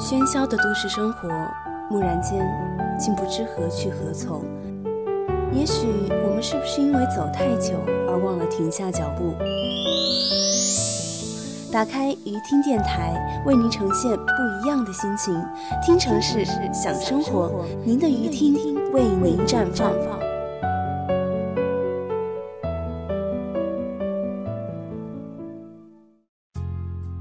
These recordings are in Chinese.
喧嚣的都市生活，蓦然间，竟不知何去何从。也许我们是不是因为走太久而忘了停下脚步？打开鱼听电台，为您呈现不一样的心情。听城市，想生活，您的鱼听为您绽放。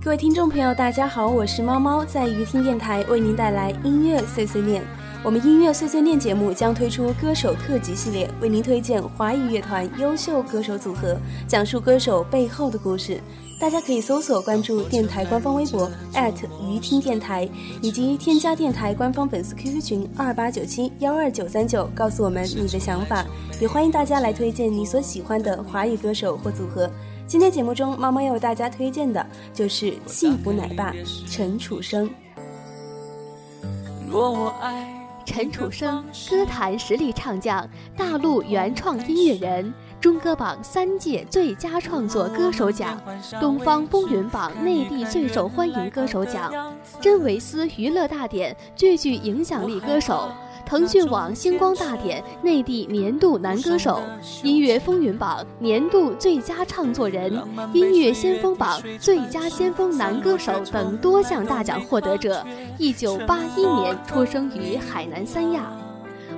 各位听众朋友，大家好，我是猫猫，在鱼听电台为您带来音乐碎碎念。我们音乐碎碎念节目将推出歌手特辑系列，为您推荐华语乐团优秀歌手组合，讲述歌手背后的故事。大家可以搜索关注电台官方微博鱼听电台，以及添加电台官方粉丝 QQ 群二八九七幺二九三九，告诉我们你的想法。也欢迎大家来推荐你所喜欢的华语歌手或组合。今天节目中，妈妈要为大家推荐的就是幸福奶爸陈楚生。陈楚生，歌坛实力唱将，大陆原创音乐人，中歌榜三届最佳创作歌手奖，东方风云榜内地最受欢迎歌手奖，真维斯娱乐大典最具影响力歌手。腾讯网星光大典内地年度男歌手，音乐风云榜年度最佳唱作人，音乐先锋榜最佳先锋男歌手等多项大奖获得者。一九八一年出生于海南三亚。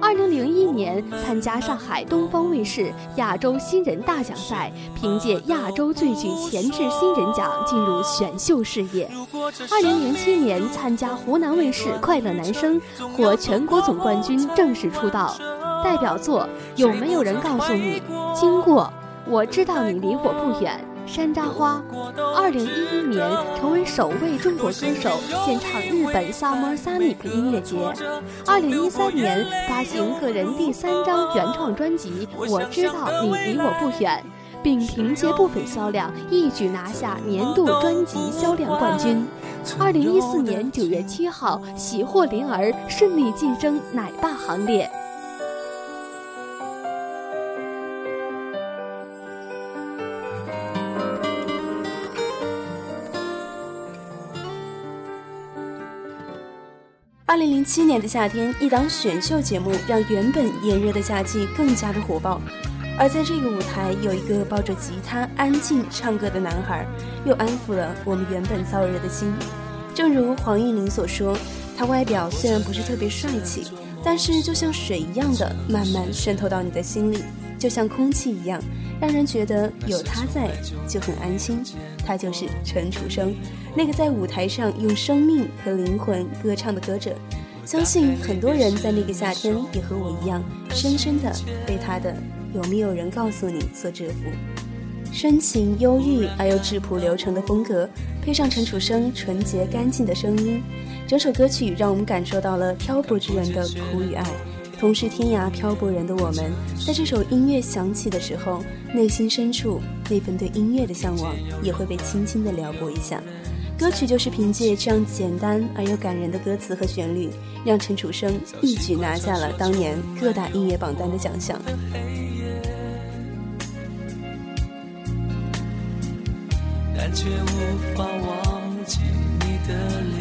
二零零一年参加上海东方卫视亚洲新人大奖赛，凭借亚洲最具潜质新人奖进入选秀事业。二零零七年参加湖南卫视快乐男声，获全国总冠军，正式出道。代表作有没有人告诉你？经过我知道你离我不远。山楂花，二零一一年成为首位中国歌手献唱日本 Summer Sonic 音乐节。二零一三年发行个人第三张原创专辑《我知道你离我不远》，并凭借部分销量一举拿下年度专辑销量冠军。二零一四年九月七号，喜获麟儿，顺利晋升奶爸行列。二零零七年的夏天，一档选秀节目让原本炎热的夏季更加的火爆。而在这个舞台，有一个抱着吉他安静唱歌的男孩，又安抚了我们原本燥热的心。正如黄韵玲所说，他外表虽然不是特别帅气，但是就像水一样的慢慢渗透到你的心里，就像空气一样。让人觉得有他在就很安心，他就是陈楚生，那个在舞台上用生命和灵魂歌唱的歌者。相信很多人在那个夏天也和我一样，深深的被他的“有没有人告诉你”所折服。深情忧郁而又质朴流程的风格，配上陈楚生纯洁干净的声音，整首歌曲让我们感受到了漂泊之人的苦与爱。同是天涯漂泊人的我们，在这首音乐响起的时候，内心深处那份对音乐的向往也会被轻轻的撩拨一下。歌曲就是凭借这样简单而又感人的歌词和旋律，让陈楚生一举拿下了当年各大音乐榜单的奖项。但却无法忘记你的脸。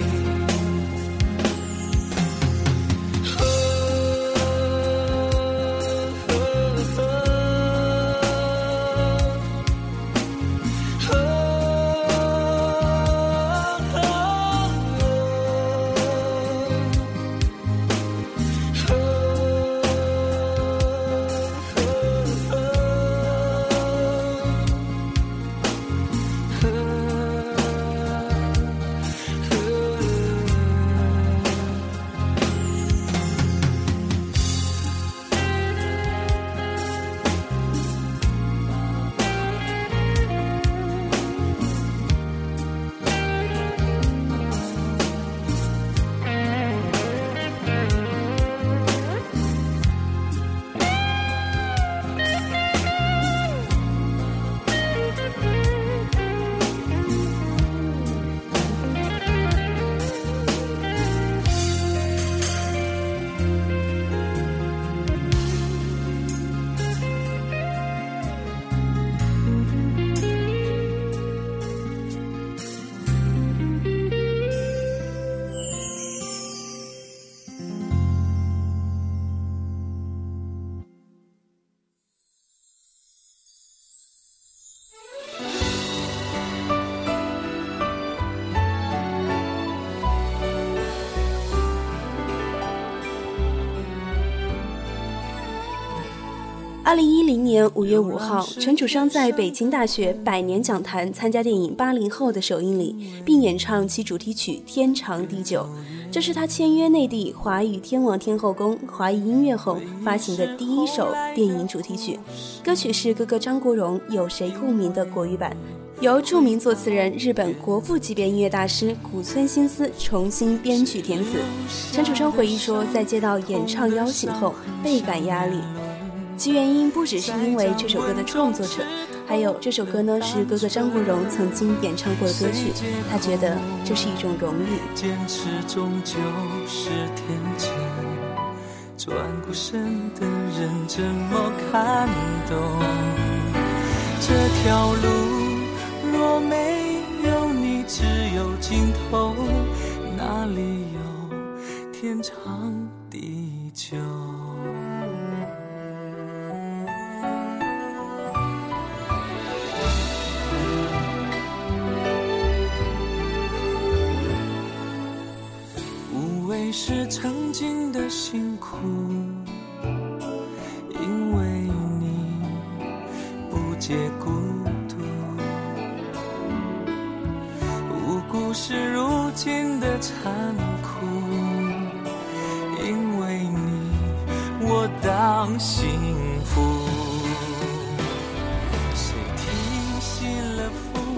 二零一零年五月五号，陈楚生在北京大学百年讲坛参加电影《八零后》的首映礼，并演唱其主题曲《天长地久》。这是他签约内地华语天王天后宫华语音乐后发行的第一首电影主题曲。歌曲是哥哥张国荣《有谁共鸣》的国语版，由著名作词人、日本国父级别音乐大师古村新司重新编曲填词。陈楚生回忆说，在接到演唱邀请后，倍感压力。其原因不只是因为这首歌的创作者，还有这首歌呢是哥哥张国荣曾经演唱过的歌曲，他觉得这是一种荣誉。坚持终究是天谴，转过身的人怎么看懂？这条路若没有你，只有尽头，哪里有天长是曾经的辛苦，因为你不解孤独，无辜是如今的残酷，因为你我当心。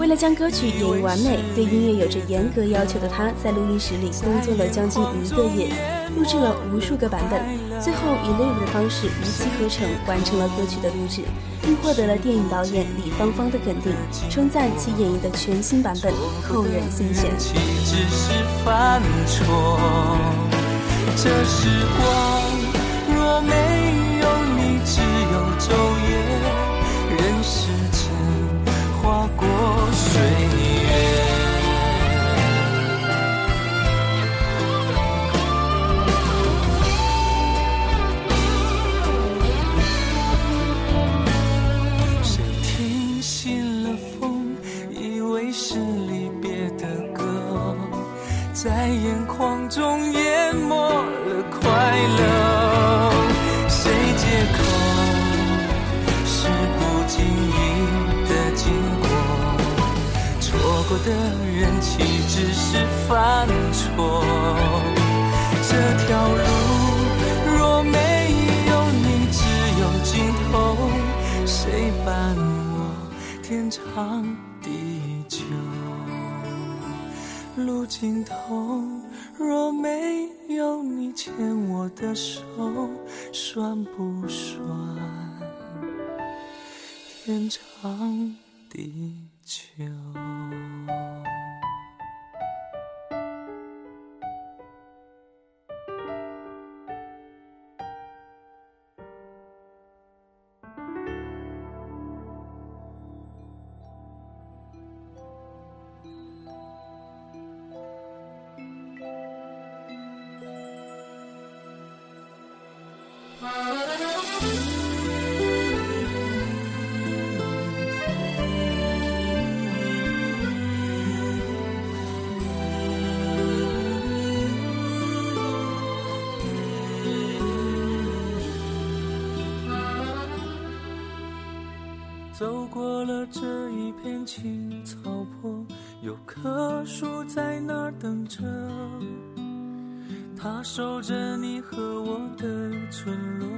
为了将歌曲演绎完美，对音乐有着严格要求的他，在录音室里工作了将近一个月，录制了无数个版本，最后以 live 的方式一气呵成完成了歌曲的录制，并获得了电影导演李芳芳的肯定，称赞其演绎的全新版本扣人心弦。这时光若没有你，只有昼夜，过。岁月，的人岂只是犯错？这条路若没有你，只有尽头。谁伴我天长地久？路尽头若没有你牵我的手，算不算天长地走过了这一片青草坡，有棵树在那儿等着。它守着你和我的村落，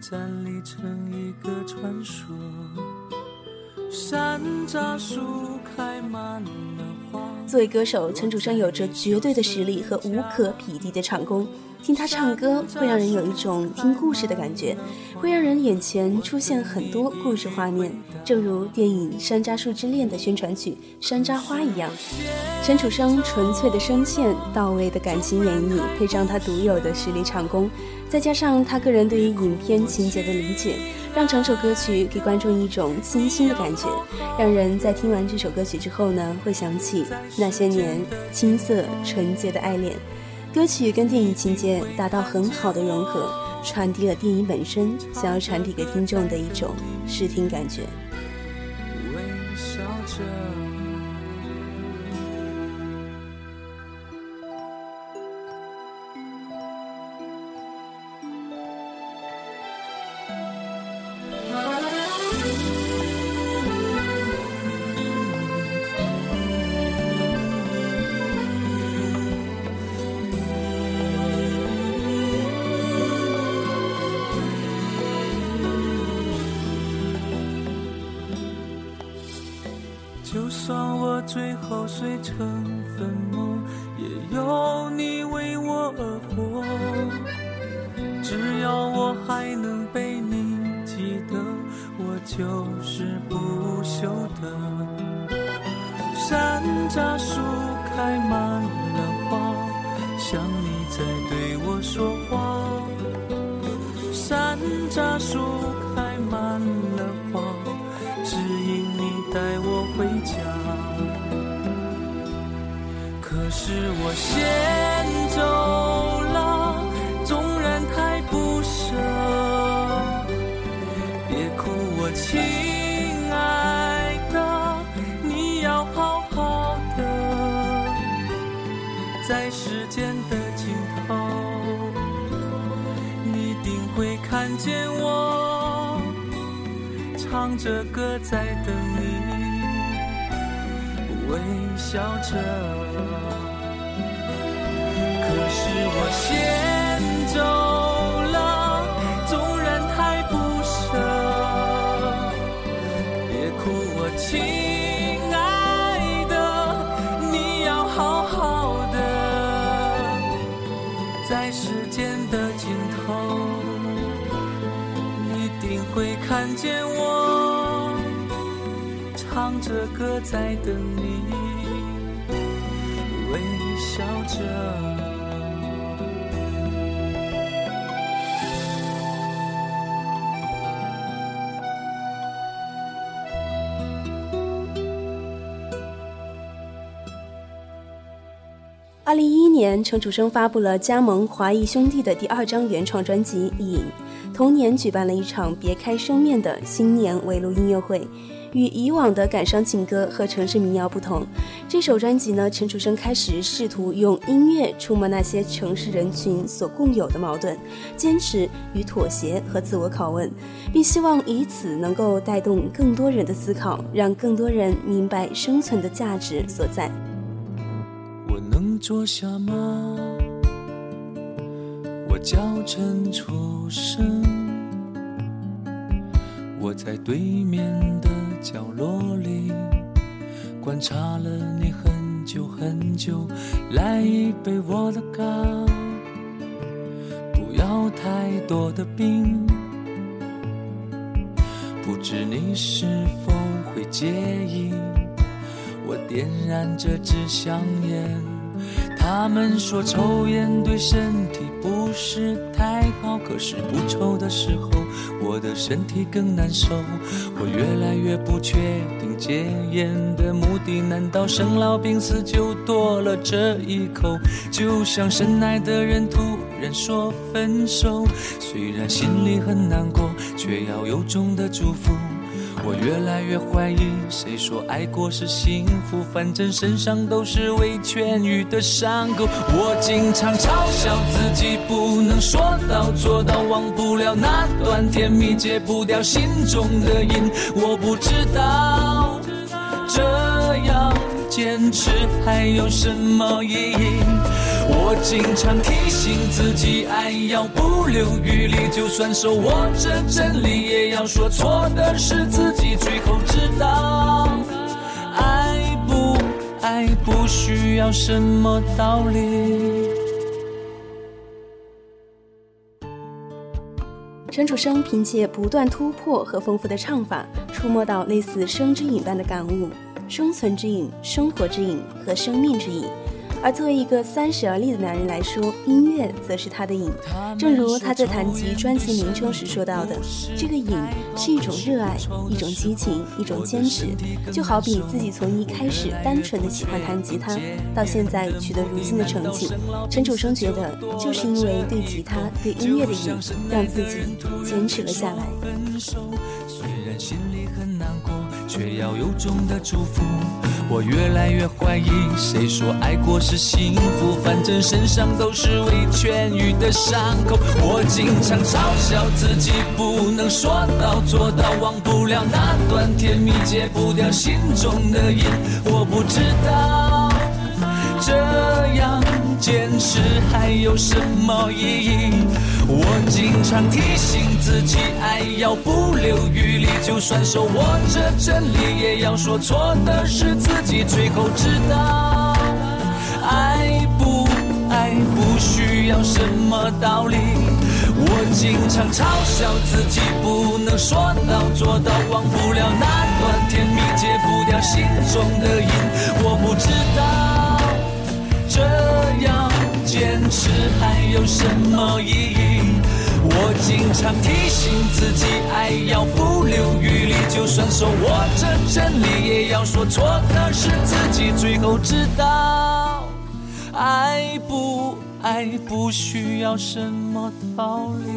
站立成一个传说。山楂树开满了。作为歌手，陈楚生有着绝对的实力和无可匹敌的唱功。听他唱歌，会让人有一种听故事的感觉，会让人眼前出现很多故事画面，正如电影《山楂树之恋》的宣传曲《山楂花》一样。陈楚生纯粹的声线、到位的感情演绎，配上他独有的实力唱功，再加上他个人对于影片情节的理解，让整首歌曲给观众一种清新的感觉，让人在听完这首歌曲之后呢，会想起那些年青涩纯洁的爱恋。歌曲跟电影情节达到很好的融合，传递了电影本身想要传递给听众的一种视听感觉。就算我最后碎成粉末，也有你为我而活。只要我还能被你记得，我就是不朽的。山楂树开满是我先走了，纵然太不舍，别哭，我亲爱的，你要好好的，在时间的尽头，你定会看见我，唱着歌在等你。微笑着。是我先走了，纵然太不舍，别哭，我亲爱的，你要好好的，在时间的尽头，你定会看见我。唱着歌在等你，微笑着。二零一一年，陈楚生发布了加盟华谊兄弟的第二张原创专辑《影》，同年举办了一场别开生面的新年围炉音乐会。与以往的感伤情歌和城市民谣不同，这首专辑呢，陈楚生开始试图用音乐触摸那些城市人群所共有的矛盾、坚持与妥协和自我拷问，并希望以此能够带动更多人的思考，让更多人明白生存的价值所在。坐下吗？我叫陈楚生，我在对面的角落里观察了你很久很久，来一杯我的咖，不要太多的冰，不知你是否会介意。我点燃这支香烟，他们说抽烟对身体不是太好，可是不抽的时候，我的身体更难受。我越来越不确定戒烟的目的，难道生老病死就多了这一口？就像深爱的人突然说分手，虽然心里很难过，却要由衷的祝福。我越来越怀疑，谁说爱过是幸福？反正身上都是未痊愈的伤口。我经常嘲笑自己不能说到做到，忘不了那段甜蜜，戒不掉心中的瘾。我不知道这样坚持还有什么意义。我经常提醒自己，爱要不留余力，就算手握着真理，也要说错的是自己。最后知道，爱不爱不需要什么道理。陈楚生凭借不断突破和丰富的唱法，触摸到类似生之影般的感悟：生存之影、生活之影和生命之影。而作为一个三十而立的男人来说，音乐则是他的瘾。正如他在谈及专辑名称时说到的，这个瘾是一种热爱，一种激情，一种坚持。就好比自己从一开始单纯的喜欢弹吉他，到现在取得如今的成绩，陈楚生觉得，就是因为对吉他、对音乐的瘾，让自己坚持了下来。虽然心里很难过，却要由衷的祝福。我越来越怀疑，谁说爱过是幸福？反正身上都是未痊愈的伤口。我经常嘲笑自己不能说到做到，忘不了那段甜蜜，戒不掉心中的瘾。我不知道这样坚持还有什么意义？我经常提醒自己，爱要不留余力，就算手握着真理，也要说错的是自己。最后知道，爱不爱不需要什么道理。我经常嘲笑自己，不能说到做到，忘不了那段甜蜜，戒不掉心中的瘾。我不知道这样坚持还有什么意义。我经常提醒自己，爱要不留余力，就算手握着真理，也要说错的是自己。最后知道，爱不爱不需要什么道理。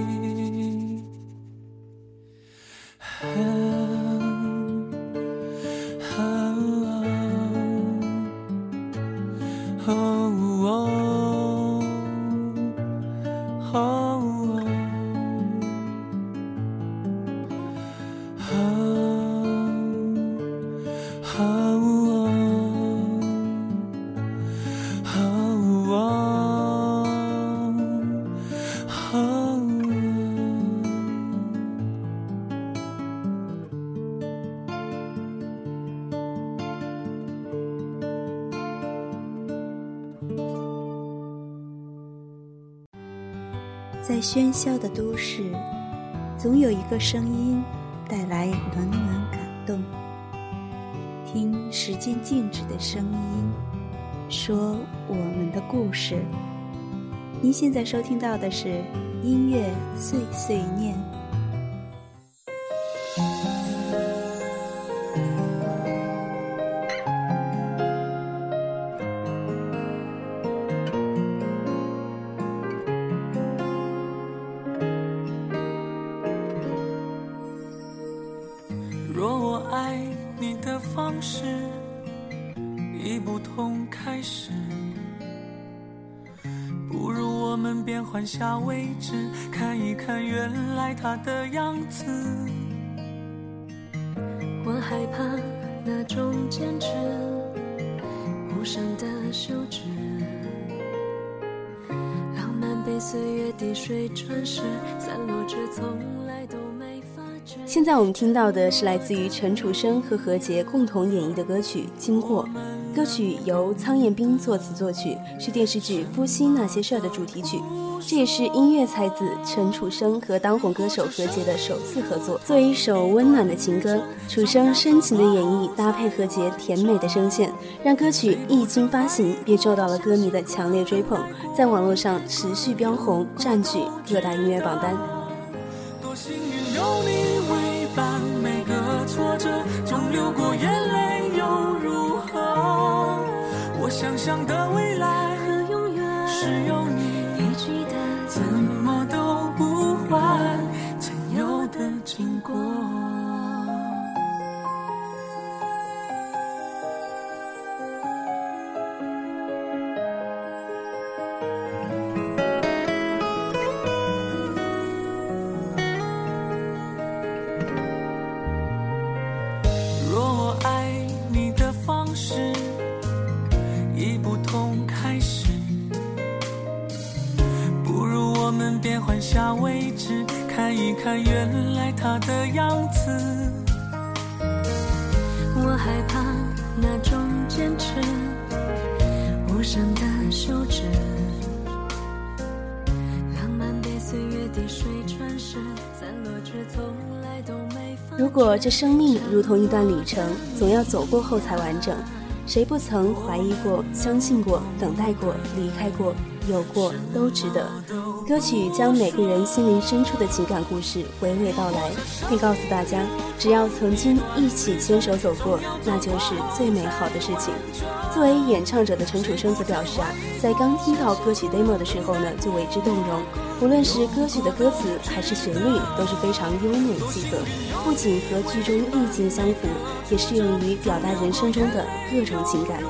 声音带来暖暖感动。听时间静止的声音，说我们的故事。您现在收听到的是音乐碎碎念。他的样子。我害怕那种坚持，无声的休止，浪漫被岁月滴水穿石，散落却从来都没发觉。现在我们听到的是来自于陈楚生和何洁共同演绎的歌曲《经过》。歌曲由苍彦斌作词作曲，是电视剧《夫妻那些事儿》的主题曲。这也是音乐才子陈楚生和当红歌手何洁的首次合作。作为一首温暖的情歌，楚生深情的演绎搭配何洁甜美的声线，让歌曲一经发行便受到了歌迷的强烈追捧，在网络上持续飙红，占据各大音乐榜单。多幸运有你为伴，每个挫折总流过眼泪想象的下位置，看一看原来他的样子。我害怕那种坚持，无声的休止，浪漫被岁月滴水穿石，散落却从来都没。如果这生命如同一段旅程，总要走过后才完整。谁不曾怀疑过、相信过、等待过、离开过、有过，都值得。歌曲将每个人心灵深处的情感故事娓娓道来，并告诉大家，只要曾经一起牵手走过，那就是最美好的事情。作为演唱者的陈楚生则表示啊，在刚听到歌曲 demo 的时候呢，就为之动容。无论是歌曲的歌词还是旋律，都是非常优美契合，不仅和剧中意境相符，也适用于表达人生中的各种情感。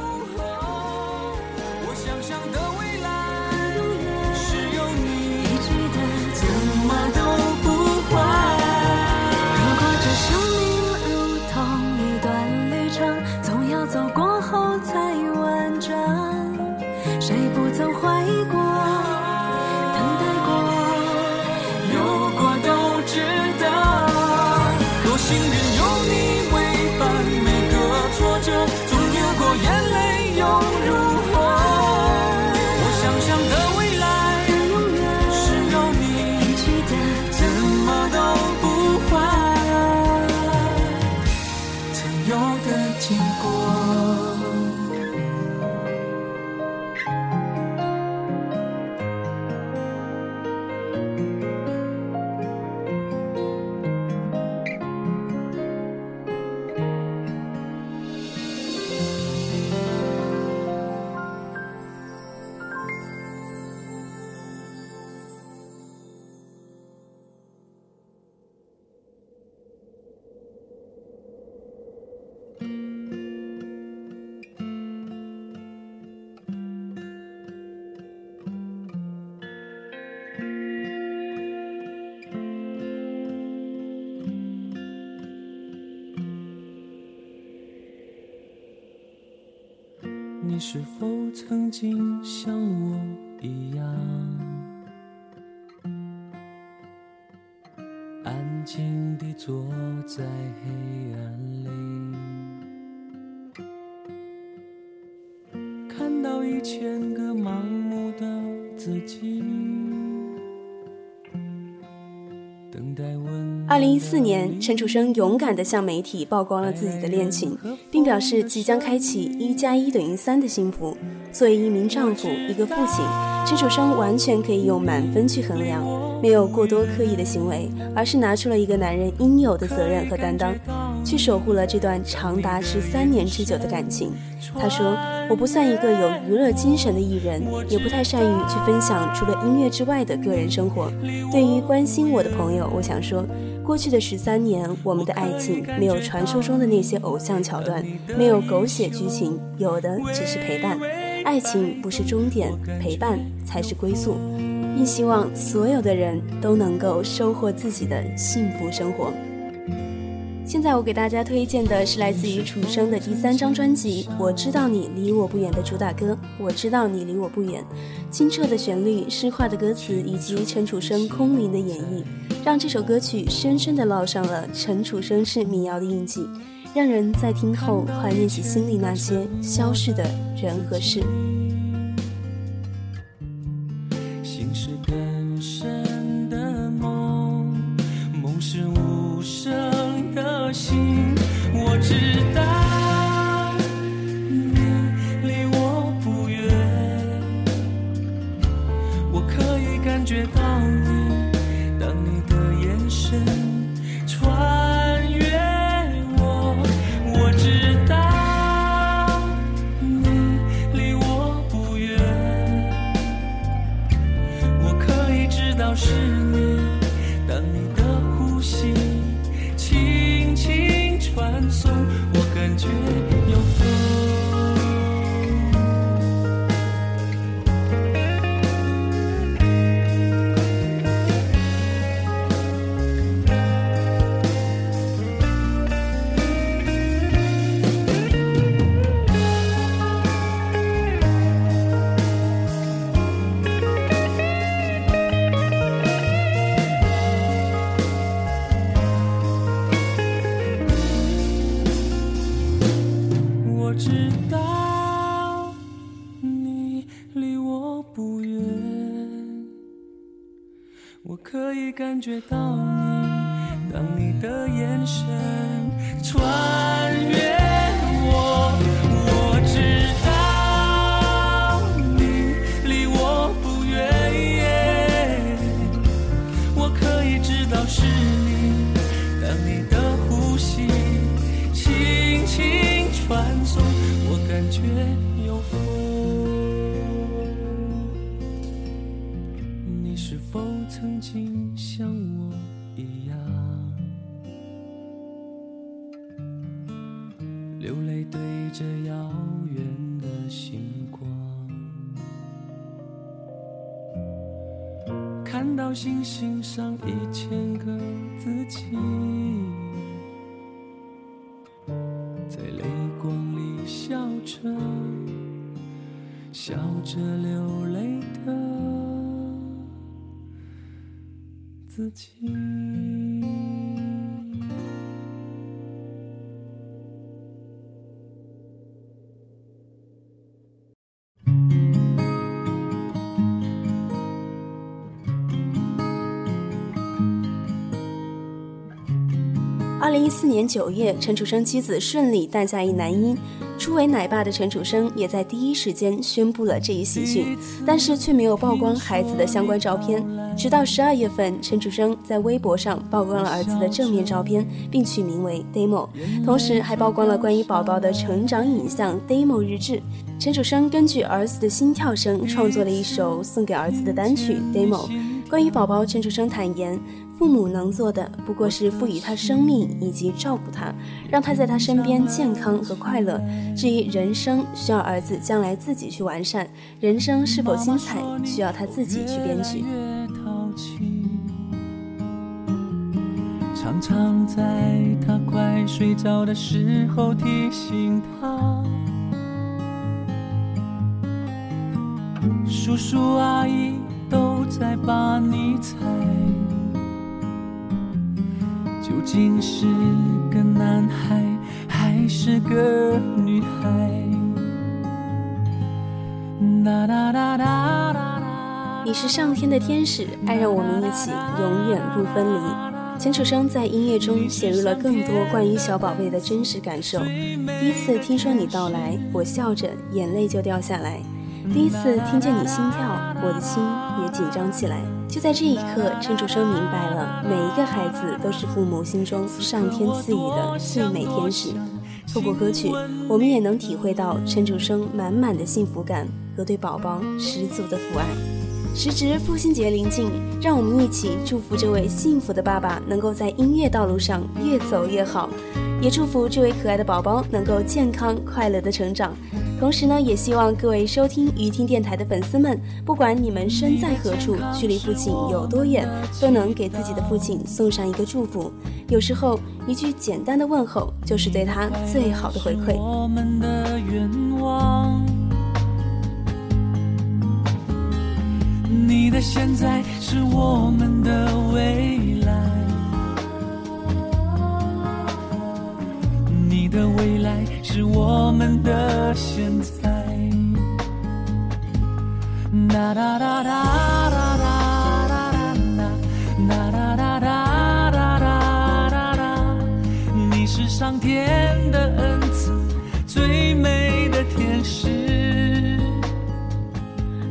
你是否曾经像我一样，安静地坐在黑二零一四年，陈楚生勇敢地向媒体曝光了自己的恋情，并表示即将开启一加一等于三的幸福。作为一名丈夫、一个父亲，陈楚生完全可以用满分去衡量，没有过多刻意的行为，而是拿出了一个男人应有的责任和担当，去守护了这段长达十三年之久的感情。他说：“我不算一个有娱乐精神的艺人，也不太善于去分享除了音乐之外的个人生活。对于关心我的朋友，我想说。”过去的十三年，我们的爱情没有传说中的那些偶像桥段，没有狗血剧情，有的只是陪伴。爱情不是终点，陪伴才是归宿。并希望所有的人都能够收获自己的幸福生活。现在我给大家推荐的是来自于楚生的第三张专辑《我知道你离我不远》的主打歌《我知道你离我不远》，清澈的旋律、诗化的歌词以及陈楚生空灵的演绎，让这首歌曲深深地烙上了陈楚生式民谣的印记，让人在听后怀念起心里那些消逝的人和事。感觉到你，当你的眼神穿越我，我知道你离我不远，我可以知道是你，当你的呼吸轻轻传送，我感觉有风否曾经？像我一样，流泪对着遥远的星光，看到星星上一千个自己，在泪光里笑着，笑着流泪自己。二零一四年九月，陈楚生妻子顺利诞下一男婴。初为奶爸的陈楚生也在第一时间宣布了这一喜讯，但是却没有曝光孩子的相关照片。直到十二月份，陈楚生在微博上曝光了儿子的正面照片，并取名为 Demo，同时还曝光了关于宝宝的成长影像 Demo 日志。陈楚生根据儿子的心跳声创作了一首送给儿子的单曲 Demo。关于宝宝，陈楚生坦言。父母能做的不过是赋予他生命以及照顾他，让他在他身边健康和快乐。至于人生，需要儿子将来自己去完善。人生是否精彩，需要他自己去编剧。常常在他快睡着的时候提醒他，叔叔阿姨都在把你猜，究竟是个男孩还是个女孩？哒哒哒哒哒哒。你是上天的天使，爱让我们一起永远不分离。陈楚生在音乐中写入了更多关于小宝贝的真实感受。第一次听说你到来，我笑着，眼泪就掉下来。第一次听见你心跳，我的心紧张起来。就在这一刻，陈楚生明白了，每一个孩子都是父母心中上天赐予的最美天使。透过歌曲，我们也能体会到陈楚生满满的幸福感和对宝宝十足的父爱。时值父亲节临近，让我们一起祝福这位幸福的爸爸能够在音乐道路上越走越好，也祝福这位可爱的宝宝能够健康快乐的成长。同时呢，也希望各位收听鱼听电台的粉丝们，不管你们身在何处，距离父亲有多远，都能给自己的父亲送上一个祝福。有时候，一句简单的问候，就是对他最好的回馈。我们的愿望。你的现在是我们的未来，的未来是我们的现在。哒哒哒哒哒哒哒哒哒哒哒哒哒哒哒，你是上天的恩赐，最美的天使。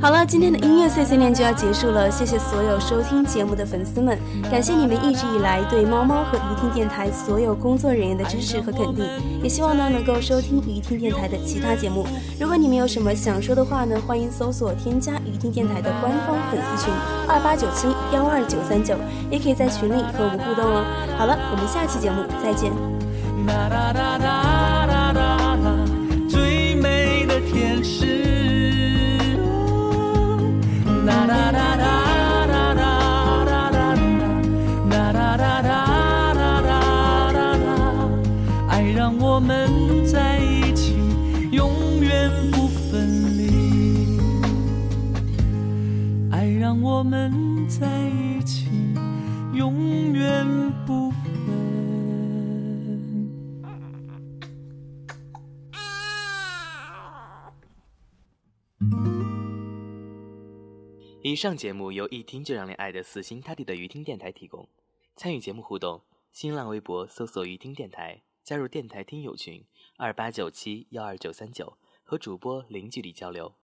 好了，今天的音乐碎碎念就要结束了，谢谢所有收听节目的粉丝们，感谢你们一直以来对猫猫和鱼听电台所有工作人员的支持和肯定，也希望呢能够收听鱼听电台的其他节目。如果你们有什么想说的话呢，欢迎搜索添加鱼听电台的官方粉丝群二八九七幺二九三九，也可以在群里和我们互动哦。好了，我们下期节目再见。上节目由一听就让你爱的死心塌地的鱼听电台提供。参与节目互动，新浪微博搜索“鱼听电台”，加入电台听友群二八九七幺二九三九，和主播零距离交流。